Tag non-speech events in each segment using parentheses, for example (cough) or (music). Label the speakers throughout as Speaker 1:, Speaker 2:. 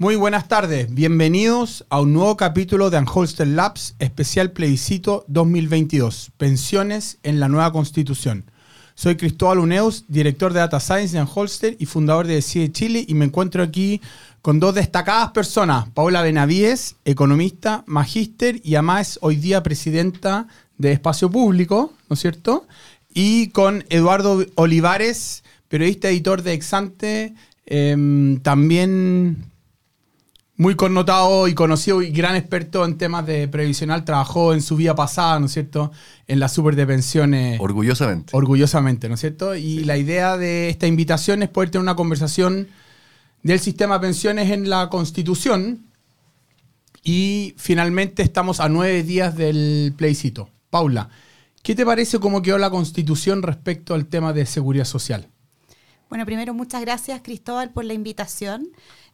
Speaker 1: Muy buenas tardes, bienvenidos a un nuevo capítulo de Anholster Labs, especial plebiscito 2022, pensiones en la nueva constitución. Soy Cristóbal Uneus, director de Data Science de Anholster y fundador de CIE Chile y me encuentro aquí con dos destacadas personas, Paula Benavides, economista, magíster y además hoy día presidenta de Espacio Público, ¿no es cierto? Y con Eduardo Olivares, periodista editor de Exante, em, también muy connotado y conocido y gran experto en temas de previsional, trabajó en su vida pasada, ¿no es cierto?, en la super de pensiones.
Speaker 2: Orgullosamente.
Speaker 1: Orgullosamente, ¿no es cierto? Y la idea de esta invitación es poder tener una conversación del sistema de pensiones en la Constitución. Y finalmente estamos a nueve días del plebiscito. Paula, ¿qué te parece cómo quedó la Constitución respecto al tema de seguridad social?
Speaker 3: Bueno, primero muchas gracias Cristóbal por la invitación.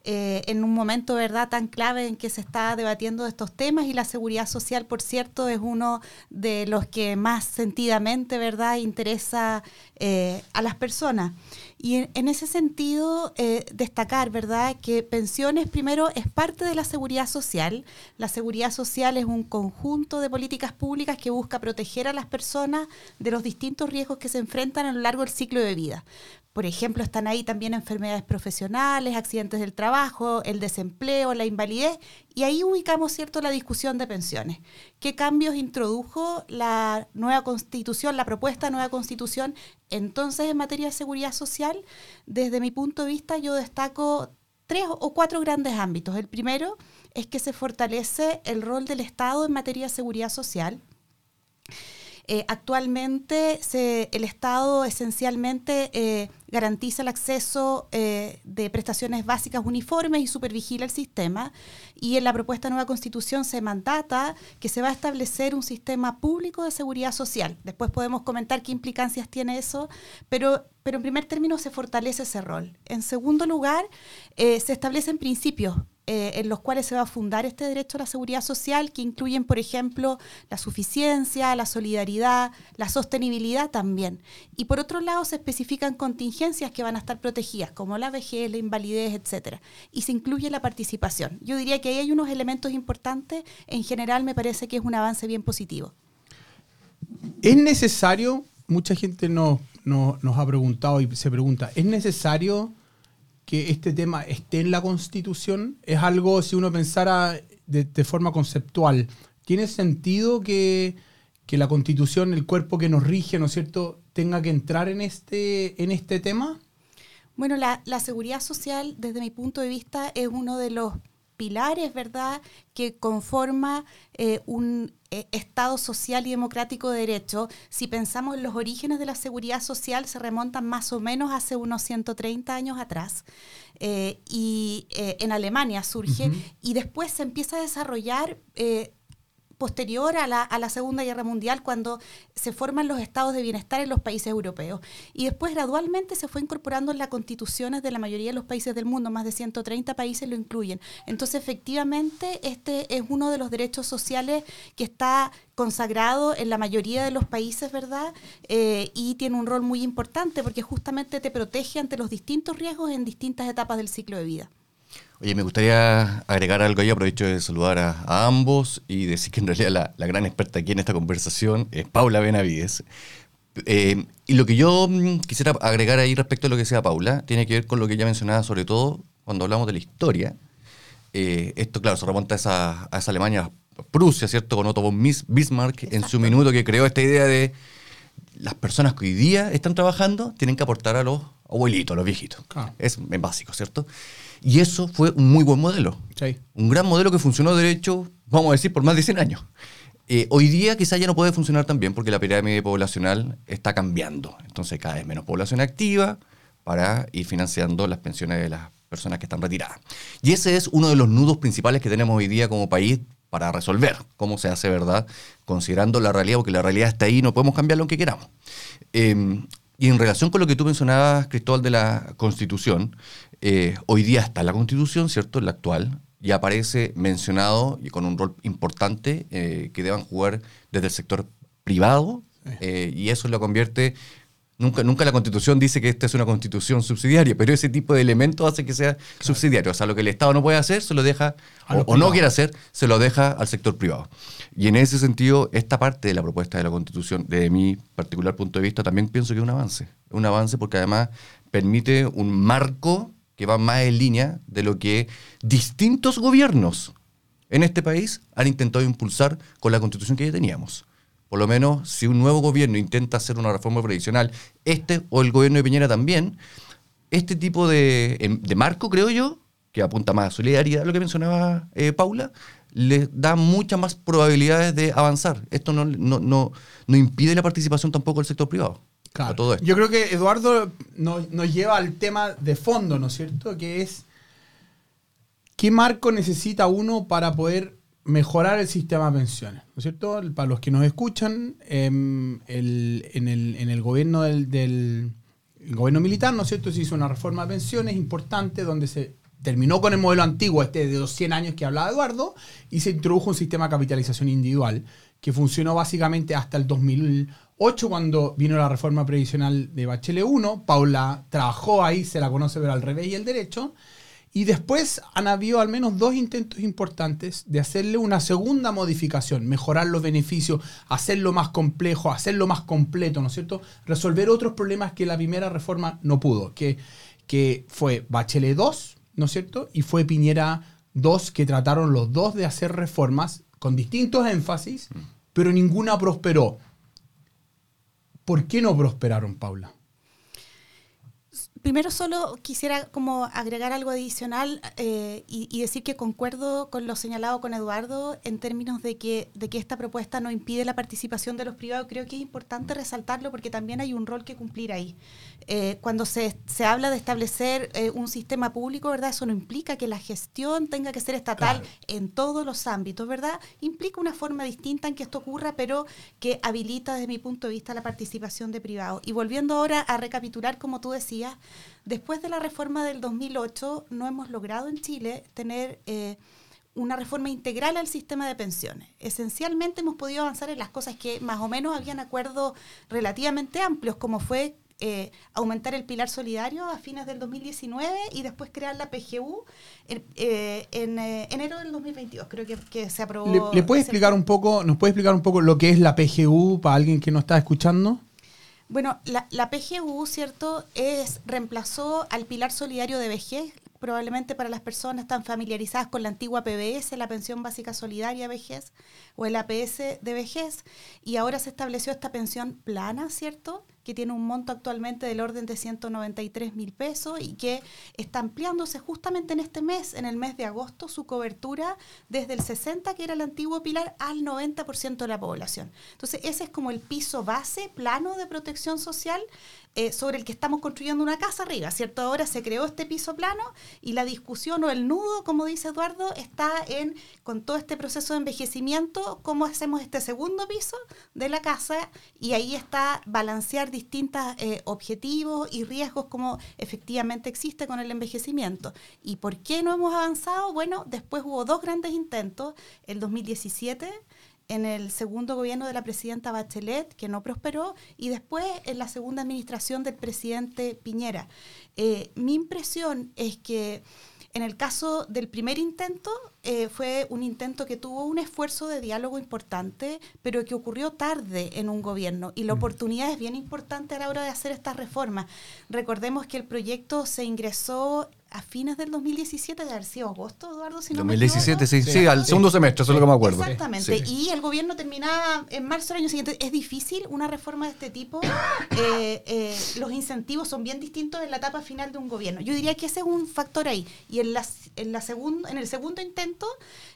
Speaker 3: Eh, en un momento, ¿verdad?, tan clave en que se está debatiendo estos temas y la seguridad social, por cierto, es uno de los que más sentidamente, ¿verdad?, interesa eh, a las personas. Y en, ese sentido, eh, destacar, ¿verdad?, que pensiones primero es parte de la seguridad social. La seguridad social es un conjunto de políticas públicas que busca proteger a las personas de los distintos riesgos que se enfrentan a lo largo del ciclo de vida. Por ejemplo, están ahí también enfermedades profesionales, accidentes del trabajo, el desempleo, la invalidez, y ahí ubicamos cierto la discusión de pensiones. ¿Qué cambios introdujo la nueva constitución, la propuesta de nueva constitución entonces en materia de seguridad social? Desde mi punto de vista yo destaco tres o cuatro grandes ámbitos. El primero es que se fortalece el rol del Estado en materia de seguridad social. Eh, actualmente el Estado esencialmente eh, garantiza el acceso eh, de prestaciones básicas uniformes y supervigila el sistema. Y en la propuesta de nueva constitución se mandata que se va a establecer un sistema público de seguridad social. Después podemos comentar qué implicancias tiene eso, pero, pero en primer término se fortalece ese rol. En segundo lugar, se establecen principios eh, en los cuales se va a fundar este derecho a la seguridad social, que incluyen, por ejemplo, la suficiencia, la solidaridad, la sostenibilidad también. Y por otro lado, se especifican contingencias que van a estar protegidas, como la vejez, la invalidez, etcétera. Y se incluye la participación. Yo diría que ahí hay unos elementos importantes. En general, me parece que es un avance bien positivo.
Speaker 1: ¿Es necesario? Mucha gente nos ha preguntado y se pregunta, ¿es necesario que este tema esté en la Constitución? ¿Es algo, si uno pensara de, forma conceptual, ¿tiene sentido que, la Constitución, el cuerpo que nos rige, ¿no es cierto?, tenga que entrar en este, en este tema?
Speaker 3: Bueno, la, la seguridad social, desde mi punto de vista, es uno de los pilares, ¿verdad?, que conforma eh, un eh, Estado social y democrático de derecho. Si pensamos en los orígenes de la seguridad social, se remontan más o menos hace unos 130 años atrás. Eh, y en Alemania surge y después se empieza a desarrollar posterior a la, a la, Segunda Guerra Mundial, cuando se forman los estados de bienestar en los países europeos. Y después gradualmente se fue incorporando en las constituciones de la mayoría de los países del mundo, más de 130 países lo incluyen. Entonces, efectivamente, este es uno de los derechos sociales que está consagrado en la mayoría de los países, ¿verdad? Eh, y tiene un rol muy importante porque justamente te protege ante los distintos riesgos en distintas etapas del ciclo de vida.
Speaker 2: Oye, me gustaría agregar algo ahí, aprovecho de saludar a, ambos y decir que en realidad la, gran experta aquí en esta conversación es Paula Benavides. Eh, y lo que yo mm, quisiera agregar ahí respecto a lo que decía Paula, tiene que ver con lo que ella mencionaba, sobre todo cuando hablamos de la historia. Eh, esto, claro, se remonta a esa, a esa Alemania, Prusia, ¿cierto? Con Otto von Bismarck en su minuto que creó esta idea de las personas que hoy día están trabajando tienen que aportar a los abuelitos, los viejitos. Es básico, ¿cierto? Y eso fue un muy buen modelo. Un gran modelo que funcionó, de hecho, vamos a decir, por más de 100 años. Eh, hoy día quizá ya no puede funcionar tan bien porque la pirámide poblacional está cambiando. Entonces cada vez menos población activa para ir financiando las pensiones de las personas que están retiradas. Y ese es uno de los nudos principales que tenemos hoy día como país para resolver cómo se hace, ¿verdad? Considerando la realidad, porque la realidad está ahí y no podemos cambiar lo que queramos. Em, y en relación con lo que tú mencionabas, Cristóbal, de la Constitución, eh, hoy día está la Constitución, ¿cierto? La actual, y aparece mencionado y con un rol importante eh, que deban jugar desde el sector privado, eh, y eso lo convierte Nunca, nunca la constitución dice que esta es una constitución subsidiaria, pero ese tipo de elementos hace que sea subsidiario. O sea, lo que el Estado no puede hacer, se lo deja, o, o, no quiere hacer, se lo deja al sector privado. Y en ese sentido, esta parte de la propuesta de la constitución, desde mi particular punto de vista, también pienso que es un avance. Un avance porque además permite un marco que va más en línea de lo que distintos gobiernos en este país han intentado impulsar con la constitución que ya teníamos por lo menos si un nuevo gobierno intenta hacer una reforma previsional, este o el gobierno de Piñera también, este tipo de, em, marco, creo yo, que apunta más a solidaridad, lo que mencionaba eh, Paula, le da muchas más probabilidades de avanzar. Esto no, no, impide la participación tampoco del sector privado.
Speaker 1: Claro. Yo creo que Eduardo nos, nos lleva al tema de fondo, ¿no es cierto? Que es, ¿qué marco necesita uno para poder mejorar el sistema de pensiones, ¿no es cierto? Para los que nos escuchan, em, en, el, gobierno del, gobierno militar, ¿no es cierto? Se hizo una reforma de pensiones importante donde se terminó con el modelo antiguo, este de los 100 años que hablaba Eduardo, y se introdujo un sistema de capitalización individual que funcionó básicamente hasta el 2008 cuando vino la reforma previsional de Bachelet 1. Paula trabajó ahí, se la conoce pero al revés y el derecho. Y después han habido al menos dos intentos importantes de hacerle una segunda modificación, mejorar los beneficios, hacerlo más complejo, hacerlo más completo, ¿no es cierto? Resolver otros problemas que la primera reforma no pudo, que, que fue Bachelet 2, ¿no es cierto? Y fue Piñera 2, que trataron los dos de hacer reformas con distintos énfasis, pero ninguna prosperó. ¿Por qué no prosperaron, Paula?
Speaker 3: Primero solo quisiera como agregar algo adicional eh, y, decir que concuerdo con lo señalado con Eduardo en términos de que, de que esta propuesta no impide la participación de los privados. Creo que es importante resaltarlo porque también hay un rol que cumplir ahí. Eh, cuando se, se, habla de establecer eh, un sistema público, ¿verdad? Eso no implica que la gestión tenga que ser estatal en todos los ámbitos, ¿verdad? Implica una forma distinta en que esto ocurra, pero que habilita desde mi punto de vista la participación de privados. Y volviendo ahora a recapitular, como tú decías, Después de la reforma del 2008, no hemos logrado en Chile tener eh, una reforma integral al sistema de pensiones. Esencialmente hemos podido avanzar en las cosas que más o menos habían acuerdos relativamente amplios, como fue eh, aumentar el pilar solidario a fines del 2019 y después crear la PGU eh, en, enero del 2022. Creo que, se aprobó.
Speaker 1: ¿Le, puede explicar un poco, nos puede explicar un poco lo que es la PGU para alguien que no está escuchando?
Speaker 3: Bueno, la, PGU, ¿cierto?, es, reemplazó al pilar solidario de vejez, probablemente para las personas tan familiarizadas con la antigua PBS, la pensión básica solidaria vejez, o el APS de vejez, y ahora se estableció esta pensión plana, ¿cierto?, que tiene un monto actualmente del orden de 193 mil pesos y que está ampliándose justamente en este mes, en el mes de agosto, su cobertura desde el 60, que era el antiguo pilar, al 90% de la población. Entonces, ese es como el piso base, plano de protección social eh, sobre el que estamos construyendo una casa arriba, ¿cierto? Ahora se creó este piso plano y la discusión o el nudo, como dice Eduardo, está en, con todo este proceso de envejecimiento, cómo hacemos este segundo piso de la casa y ahí está balancear distintos eh, objetivos y riesgos como efectivamente existe con el envejecimiento. ¿Y por qué no hemos avanzado? Bueno, después hubo dos grandes intentos, el 2017 en el segundo gobierno de la presidenta Bachelet, que no prosperó, y después en la segunda administración del presidente Piñera. Eh, mi impresión es que en el caso del primer intento, eh, fue un intento que tuvo un esfuerzo de diálogo importante, pero que ocurrió tarde en un gobierno. Y la oportunidad es bien importante a la hora de hacer estas reformas. Recordemos que el proyecto se ingresó a fines del 2017, de haber sido agosto, Eduardo, si no
Speaker 2: 2017, sí, sí, al segundo semestre, eso es lo que me acuerdo.
Speaker 3: Exactamente, y el gobierno terminaba en marzo del año siguiente. Es difícil una reforma de este tipo. Eh, eh, los incentivos son bien distintos en la etapa final de un gobierno. Yo diría que ese es un factor ahí. Y en, la, en, la en el segundo intento,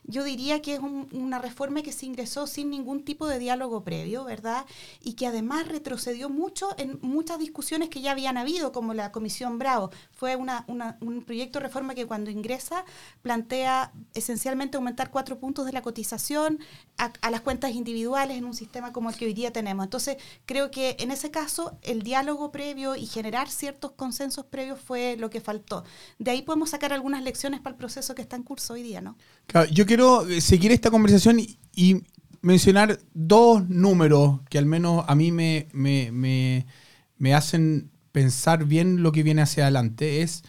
Speaker 3: yo diría que es una reforma que se ingresó sin ningún tipo de diálogo previo, ¿verdad? Y que además retrocedió mucho en muchas discusiones que ya habían habido, como la Comisión Bravo. Fue una, un proyecto de reforma que cuando ingresa plantea esencialmente aumentar cuatro puntos de la cotización a, las cuentas individuales en un sistema como el que hoy día tenemos. Entonces, creo que en ese caso el diálogo previo y generar ciertos consensos previos fue lo que faltó. De ahí podemos sacar algunas lecciones para el proceso que está en curso hoy día, ¿no?
Speaker 1: Yo quiero eh, seguir esta conversación y, mencionar dos números que al menos a mí me, me, me hacen pensar bien lo que viene hacia adelante es,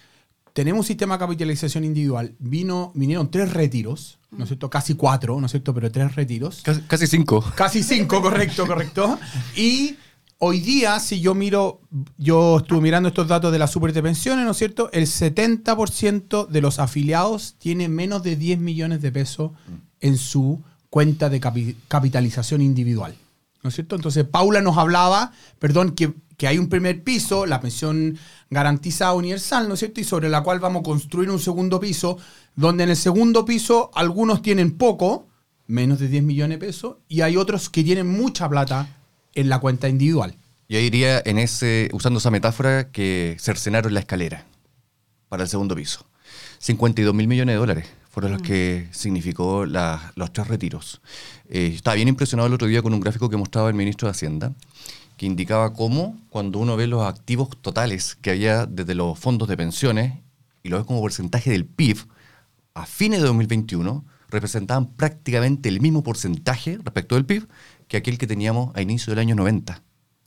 Speaker 1: tenemos un sistema de capitalización individual, vino, vinieron tres retiros, ¿no es cierto? Casi cuatro, ¿no es cierto? Pero tres retiros.
Speaker 2: Casi, casi cinco.
Speaker 1: Casi cinco, correcto, correcto. Y hoy día, si yo miro, yo estuve mirando estos datos de la super de pensiones, ¿no es cierto? El 70% de los afiliados tiene menos de 10 millones de pesos en su cuenta de capi- capitalización individual. ¿No es cierto? Entonces, Paula nos hablaba, perdón, que, que hay un primer piso, la pensión garantizada universal, ¿no es cierto? Y sobre la cual vamos a construir un segundo piso, donde en el segundo piso algunos tienen poco, menos de 10 millones de pesos, y hay otros que tienen mucha plata en la cuenta individual.
Speaker 2: Yo diría, en ese, usando esa metáfora, que cercenaron la escalera para el segundo piso. 52 mil millones de dólares fueron los que significó la- los tres retiros. Eh, estaba bien impresionado el otro día con un gráfico que mostraba el ministro de Hacienda, que indicaba cómo cuando uno ve los activos totales que había desde los fondos de pensiones y lo ves como porcentaje del PIB, a fines de 2021 representaban prácticamente el mismo porcentaje respecto del PIB que aquel que teníamos a inicio del año 90. O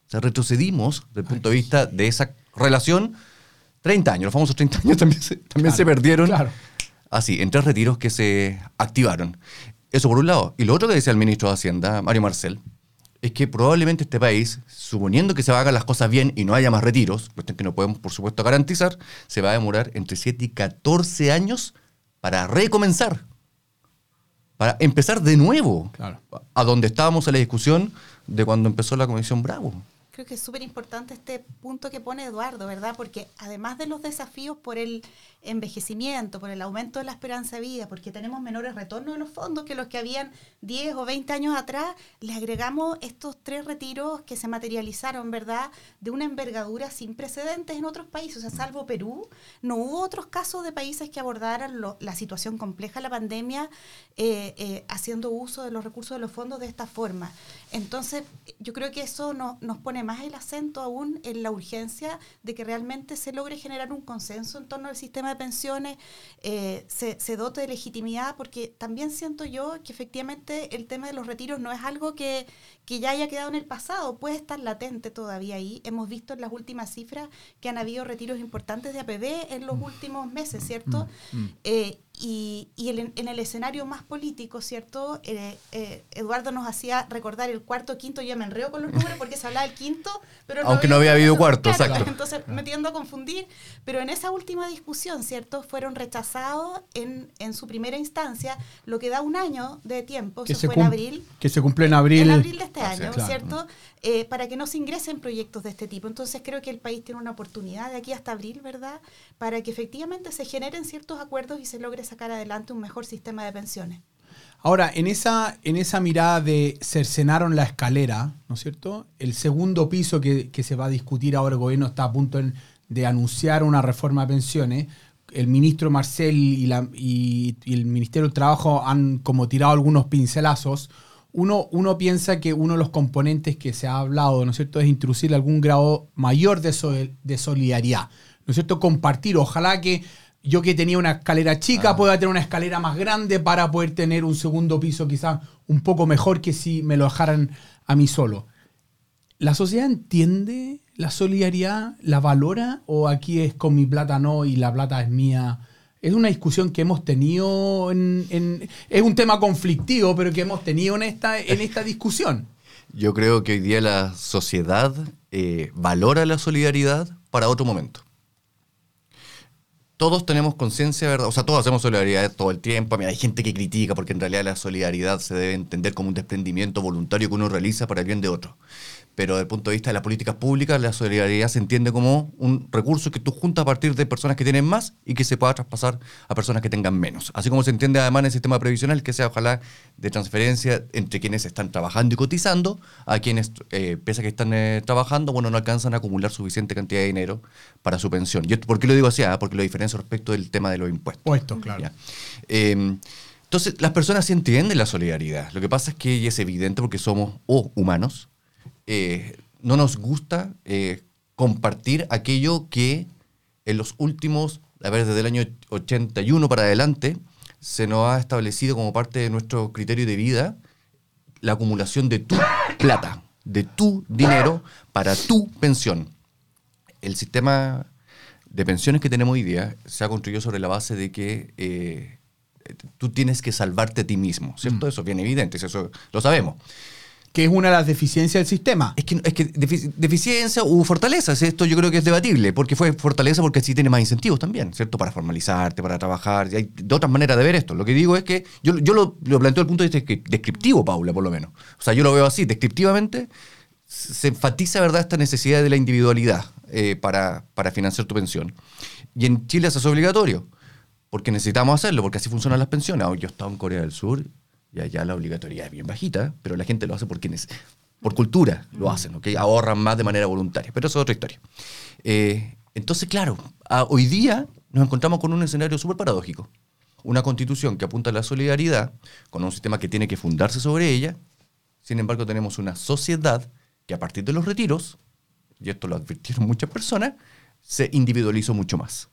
Speaker 2: sea, retrocedimos desde el punto de vista de esa relación 30 años. Los famosos 30 años también se, también
Speaker 1: Claro,
Speaker 2: se perdieron.
Speaker 1: claro.
Speaker 2: Así, en tres retiros que se activaron. Eso por un lado. Y lo otro que decía el ministro de Hacienda, Mario Marcel, es que probablemente este país, suponiendo que se hagan las cosas bien y no haya más retiros, cuestión que no podemos por supuesto garantizar, se va a demorar entre 7 y 14 años para recomenzar. Para empezar de nuevo.
Speaker 1: Claro.
Speaker 2: A donde estábamos en la discusión de cuando empezó la Comisión Bravo.
Speaker 3: Creo que es súper importante este punto que pone Eduardo, ¿verdad? Porque además de los desafíos por el envejecimiento, por el aumento de la esperanza de vida, porque tenemos menores retornos de los fondos que los que habían 10 o 20 años atrás, le agregamos estos tres retiros que se materializaron, ¿verdad? De una envergadura sin precedentes en otros países. O sea, salvo Perú, no hubo otros casos de países que abordaran la situación compleja de la pandemia eh, eh, haciendo uso de los recursos de los fondos de esta forma. Entonces, yo creo que eso no- nos pone más el acento aún en la urgencia de que realmente se logre generar un consenso en torno al sistema de pensiones, eh, se, se dote de legitimidad, porque también siento yo que efectivamente el tema de los retiros no es algo que, que ya haya quedado en el pasado, puede estar latente todavía ahí. Hemos visto en las últimas cifras que han habido retiros importantes de APB en los últimos meses, ¿cierto? Eh, y y el- en el escenario más político, ¿cierto? Eh, eh, Eduardo nos hacía recordar el cuarto, quinto, yo me enreo con los números porque se hablaba del quinto, pero
Speaker 2: Aunque no había habido cuarto, exacto.
Speaker 3: Entonces me tiendo a confundir, pero en esa última discusión, ¿cierto? Fueron rechazados en, en su primera instancia, lo que da un año de tiempo,
Speaker 1: Que
Speaker 3: eso
Speaker 1: se,
Speaker 3: fue en abril,
Speaker 1: que se cumple en abril.
Speaker 3: en abril de este
Speaker 2: Ah,
Speaker 3: año,
Speaker 1: claro.
Speaker 3: ¿cierto? Eh, para que no se ingresen proyectos de este tipo. Entonces creo que el país tiene una oportunidad de aquí hasta abril, ¿verdad? Para que efectivamente se generen ciertos acuerdos y se logre sacar adelante un mejor sistema de pensiones.
Speaker 1: Ahora, en esa, en esa mirada de cercenaron la escalera, ¿no es cierto? El segundo piso que, que se va a discutir ahora, el gobierno está a punto de anunciar una reforma de pensiones. El ministro Marcel y, la- y- el Ministerio del Trabajo han como tirado algunos pincelazos. Uno, uno piensa que uno de los componentes que se ha hablado, ¿no es cierto?, es introducir algún grado mayor de, de solidaridad, ¿no es cierto?, compartir. Ojalá que yo que tenía una escalera chica pueda tener una escalera más grande para poder tener un segundo piso quizás un poco mejor que si me lo dejaran a mí solo. ¿La sociedad entiende la solidaridad? ¿La valora? ¿O aquí es con mi plata no y la plata es mía? Es una discusión que hemos tenido en, en- es un tema conflictivo, pero que hemos tenido en esta, en esta discusión.
Speaker 2: Yo creo que hoy día la sociedad eh, valora la solidaridad para otro momento. Todos tenemos conciencia, ¿verdad? O sea, todos hacemos solidaridad todo el tiempo. Mira, hay gente que critica porque en realidad la solidaridad se debe entender como un desprendimiento voluntario que uno realiza para el bien de otro. Pero desde el punto de vista de las políticas públicas, la solidaridad se entiende como un recurso que tú juntas a partir de personas que tienen más y que se pueda traspasar a personas que tengan menos. Así como se entiende además en el sistema previsional que sea ojalá de transferencia entre quienes están trabajando y cotizando a quienes, eh, pese a que están eh, trabajando, bueno, no alcanzan a acumular suficiente cantidad de dinero para su pensión. ¿Y por qué lo digo así? Ah, porque lo diferencio respecto del tema de los impuestos.
Speaker 1: Puesto, claro.
Speaker 2: Eh, entonces, las personas sí entienden la solidaridad. Lo que pasa es que es evidente porque somos o humanos. Eh, no nos gusta eh, compartir aquello que en los últimos, a ver, desde el año 81 para adelante, se nos ha establecido como parte de nuestro criterio de vida la acumulación de tu plata, de tu dinero para tu pensión. el sistema de pensiones que tenemos hoy día se ha construido sobre la base de que eh, tú tienes que salvarte a ti mismo, ¿cierto? Mm. Eso es bien evidente, eso lo sabemos.
Speaker 1: Que es una de las deficiencias del sistema.
Speaker 2: Es que, es que deficiencia u fortaleza, esto yo creo que es debatible, porque fue fortaleza porque así tiene más incentivos también, ¿cierto? Para formalizarte, para trabajar, hay de otras maneras de ver esto. Lo que digo es que yo, yo lo, lo planteo desde el punto de vista descriptivo, Paula, por lo menos. O sea, yo lo veo así, descriptivamente se enfatiza, ¿verdad?, esta necesidad de la individualidad eh, para, para financiar tu pensión. Y en Chile eso es obligatorio porque necesitamos hacerlo, porque así funcionan las pensiones. yo he estado en Corea del Sur y allá la obligatoriedad es bien bajita, pero la gente lo hace porque por cultura lo hacen, ¿ok? ahorran más de manera voluntaria, pero eso es otra historia. Eh, entonces, claro, hoy día nos encontramos con un escenario súper paradójico. Una constitución que apunta a la solidaridad, con un sistema que tiene que fundarse sobre ella. Sin embargo, tenemos una sociedad que a partir de los retiros, y esto lo advirtieron muchas personas, se individualizó mucho más.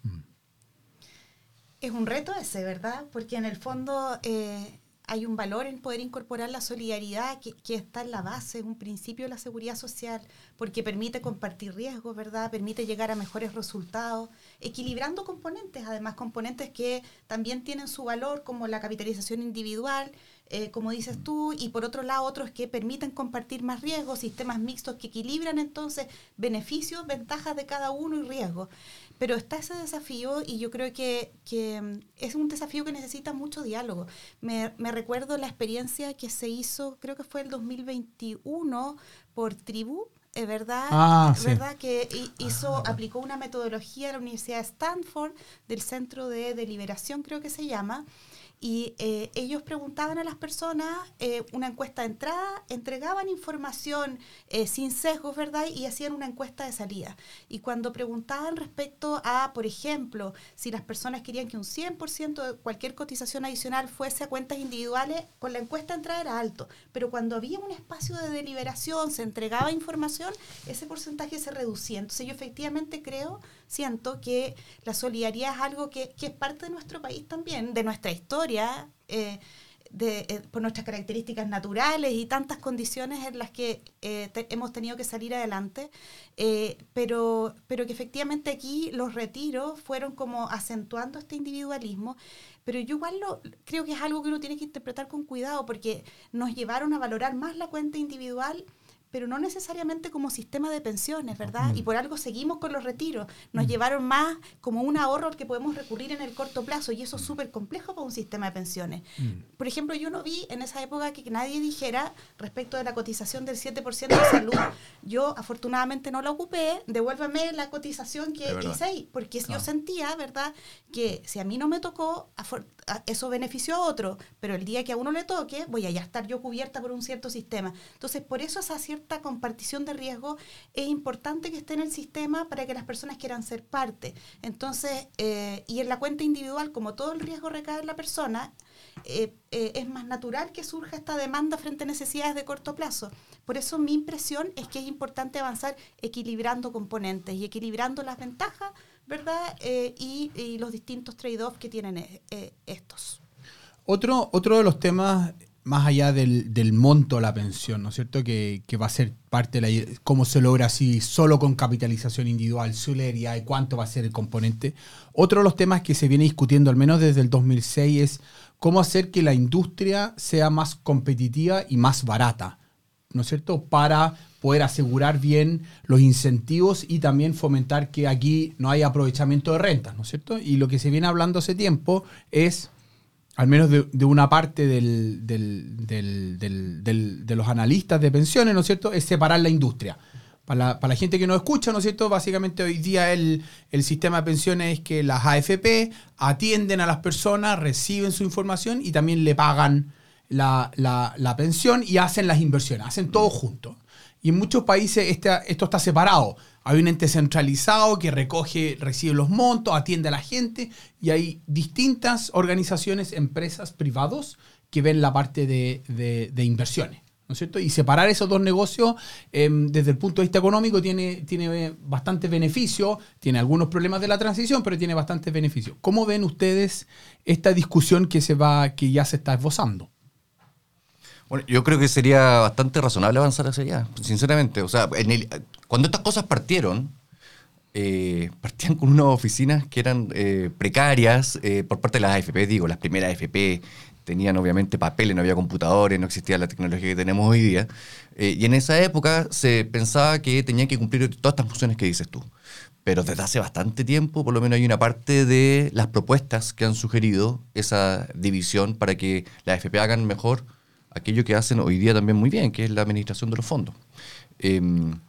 Speaker 3: Es un reto ese, ¿verdad? Porque en el fondo eh, hay un valor en poder incorporar la solidaridad que, que, está en la base, es un principio de la seguridad social, porque permite compartir riesgos, ¿verdad? Permite llegar a mejores resultados, equilibrando componentes, además componentes que también tienen su valor, como la capitalización individual, eh, como dices tú, y por otro lado otros que permiten compartir más riesgos, sistemas mixtos que equilibran entonces beneficios, ventajas de cada uno y riesgos. Pero está ese desafío y yo creo que, mm, es un desafío que necesita mucho diálogo. Me, recuerdo la experiencia que se hizo, creo que fue el 2021 por Tribu, es verdad,
Speaker 1: ah,
Speaker 3: verdad que hizo, aplicó una metodología a la Universidad de Stanford del Centro de Deliberación, creo que se llama, y eh, ellos preguntaban a las personas eh, una encuesta de entrada, entregaban información eh, sin sesgos, ¿verdad? Y hacían una encuesta de salida. Y cuando preguntaban respecto a, por ejemplo, si las personas querían que un 100% de cualquier cotización adicional fuese a cuentas individuales, con la encuesta de entrada era alto. Pero cuando había un espacio de deliberación, se entregaba información, ese porcentaje se reducía. Entonces yo efectivamente creo siento que la solidaridad es algo que, es parte de nuestro país también, de nuestra historia, eh, de, eh, por nuestras características naturales y tantas condiciones en las que eh, hemos tenido que salir adelante, pero, pero que efectivamente aquí los retiros fueron como acentuando este individualismo, pero yo igual lo, creo que es algo que uno tiene que interpretar con cuidado porque nos llevaron a valorar más la cuenta individual pero no necesariamente como sistema de pensiones, ¿verdad? Y por algo seguimos con los retiros. Nos llevaron más como un ahorro al que podemos recurrir en el corto plazo y eso es súper complejo para un sistema de pensiones. Por ejemplo, yo no vi en esa época que nadie dijera respecto de la cotización del 7% de salud, yo afortunadamente no la ocupé, devuélveme la cotización que hice ahí, porque yo sentía, ¿verdad?, que si a mí no me tocó, eso benefició a otro, pero el día que a uno le toque, voy a ya estar yo cubierta por un cierto sistema. Entonces, por eso esa cierta esta compartición de riesgo es importante que esté en el sistema para que las personas quieran ser parte. Entonces, eh, y en la cuenta individual, como todo el riesgo recae en la persona, eh, eh, es más natural que surja esta demanda frente a necesidades de corto plazo. Por eso mi impresión es que es importante avanzar equilibrando componentes y equilibrando las ventajas, ¿verdad? y, y, los distintos trade-offs que tienen estos.
Speaker 1: Otro, otro de los temas más allá del, monto de la pensión, ¿no es cierto? Que, va a ser parte de la cómo se logra así solo con capitalización individual, solidaridad y cuánto va a ser el componente. Otro de los temas que se viene discutiendo, al menos desde el 2006, es cómo hacer que la industria sea más competitiva y más barata, ¿no es cierto? Para poder asegurar bien los incentivos y también fomentar que aquí no haya aprovechamiento de rentas, ¿no es cierto? Y lo que se viene hablando hace tiempo es al menos de, una parte del, de los analistas de pensiones, ¿no es cierto?, es separar la industria. Para la, gente que no escucha, ¿no es cierto?, básicamente hoy día el, sistema de pensiones es que las AFP atienden a las personas, reciben su información y también le pagan la pensión y hacen las inversiones, hacen todo junto. Y en muchos países este, esto está separado. Hay un ente centralizado que recoge, recibe los montos, atiende a la gente y hay distintas organizaciones, empresas, privados que ven la parte de, inversiones. ¿no es cierto? Y separar esos dos negocios em, desde el punto de vista económico tiene, tiene bastante beneficio, tiene algunos problemas de la transición, pero tiene bastantes beneficios. ¿Cómo ven ustedes esta discusión que, se va, que ya se está esbozando?
Speaker 2: Bueno, yo creo que sería bastante razonable avanzar hacia allá, sinceramente. O sea, cuando estas cosas partieron, eh, (laughs) partían con unas oficinas que eran eh, precarias eh, por parte de las AFP, digo, las primeras AFP tenían obviamente papeles, no había computadores, no existía la tecnología que tenemos hoy día. y en esa época se pensaba que tenían que cumplir todas estas funciones que dices tú. Pero desde hace bastante tiempo, por lo menos hay una parte de las propuestas que han sugerido esa división para que las AFP hagan mejor aquello que hacen hoy día también muy bien, que es la administración de los fondos. Em,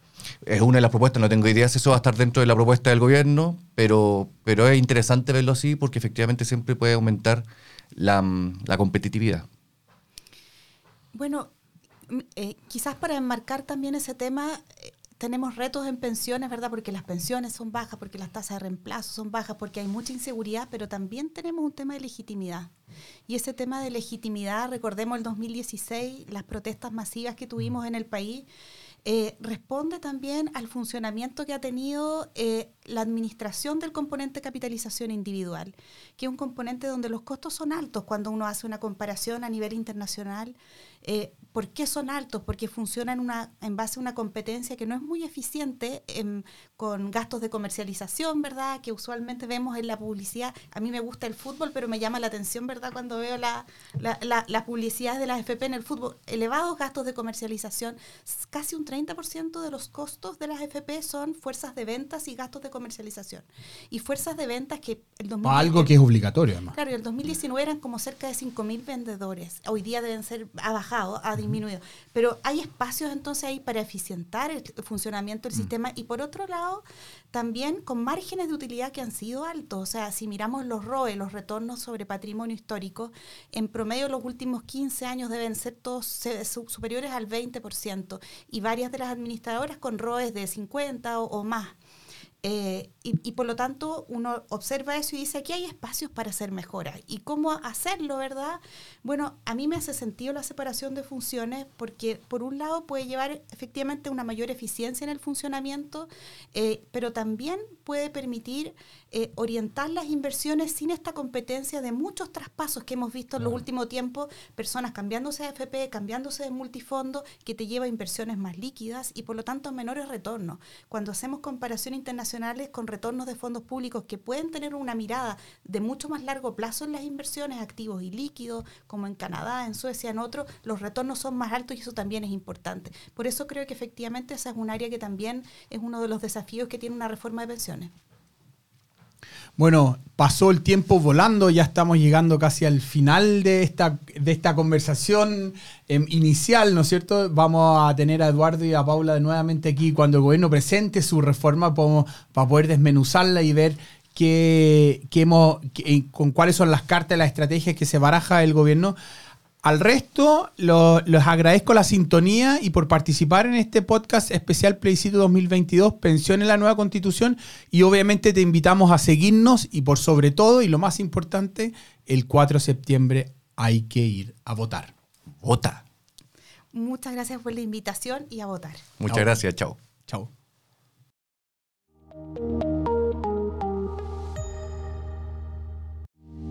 Speaker 2: es una de las propuestas, no tengo idea si eso va a estar dentro de la propuesta del gobierno, pero, pero es interesante verlo así porque efectivamente siempre puede aumentar la, competitividad.
Speaker 3: Bueno, eh, quizás para enmarcar también ese tema, tenemos retos en pensiones, ¿verdad? Porque las pensiones son bajas, porque las tasas de reemplazo son bajas, porque hay mucha inseguridad, pero también tenemos un tema de legitimidad. Y ese tema de legitimidad, recordemos el 2016, las protestas masivas que tuvimos en el país, eh, responde también al funcionamiento que ha tenido eh, la administración del componente capitalización individual, que es un componente donde los costos son altos cuando uno hace una comparación a nivel internacional. Eh, ¿Por qué son altos? Porque funcionan una, en base a una competencia que no es muy eficiente con gastos de comercialización, ¿verdad? Que usualmente vemos en la publicidad. A mí me gusta el fútbol, pero me llama la atención, ¿verdad? Cuando veo la, la, publicidad de las FP en el fútbol. Elevados gastos de comercialización. Casi un 30% de los costos de las FP son fuerzas de ventas y gastos de comercialización. Y fuerzas de ventas que
Speaker 1: el 2019, Algo que es obligatorio, además.
Speaker 3: Claro, y el 2019 eran como cerca de 5.000 vendedores. Hoy día deben ser, ha bajado, ha disminuido. Pero hay espacios entonces ahí para eficientar el funcionamiento del mm. sistema y por otro lado, también con márgenes de utilidad que han sido altos. O sea, si miramos los ROE, los retornos sobre patrimonio histórico, en promedio los últimos 15 años deben ser todos superiores al 20% y varias de las administradoras con ROEs de 50 o más. Eh, y, por lo tanto uno observa eso y dice, aquí hay espacios para hacer mejoras. ¿Y cómo hacerlo, verdad? Bueno, a mí me hace sentido la separación de funciones porque por un lado puede llevar efectivamente una mayor eficiencia en el funcionamiento, eh, pero también puede permitir eh, orientar las inversiones sin esta competencia de muchos traspasos que hemos visto en los últimos tiempos, personas cambiándose de FP, cambiándose de multifondo, que te lleva a inversiones más líquidas y por lo tanto menores retornos. Cuando hacemos comparaciones internacionales con retornos de fondos públicos que pueden tener una mirada de mucho más largo plazo en las inversiones, activos y líquidos, como en Canadá, en Suecia, en otros, los retornos son más altos y eso también es importante. Por eso creo que efectivamente esa es un área que también es uno de los desafíos que tiene una reforma de pensiones.
Speaker 1: Bueno, pasó el tiempo volando, ya estamos llegando casi al final de esta, de esta conversación em, inicial, ¿no es cierto? Vamos a tener a Eduardo y a Paula nuevamente aquí cuando el gobierno presente su reforma para poder desmenuzarla y ver qué, con cuáles son las cartas, las estrategias que se baraja el gobierno. Al resto, les agradezco la sintonía y por participar en este podcast especial Plebiscito 2022, Pensión en la Nueva Constitución. Y obviamente te invitamos a seguirnos y por sobre todo, y lo más importante, el 4 de septiembre hay que ir a votar.
Speaker 2: Vota.
Speaker 3: Muchas gracias por la invitación y a votar.
Speaker 2: Muchas gracias, chao.
Speaker 1: Chao.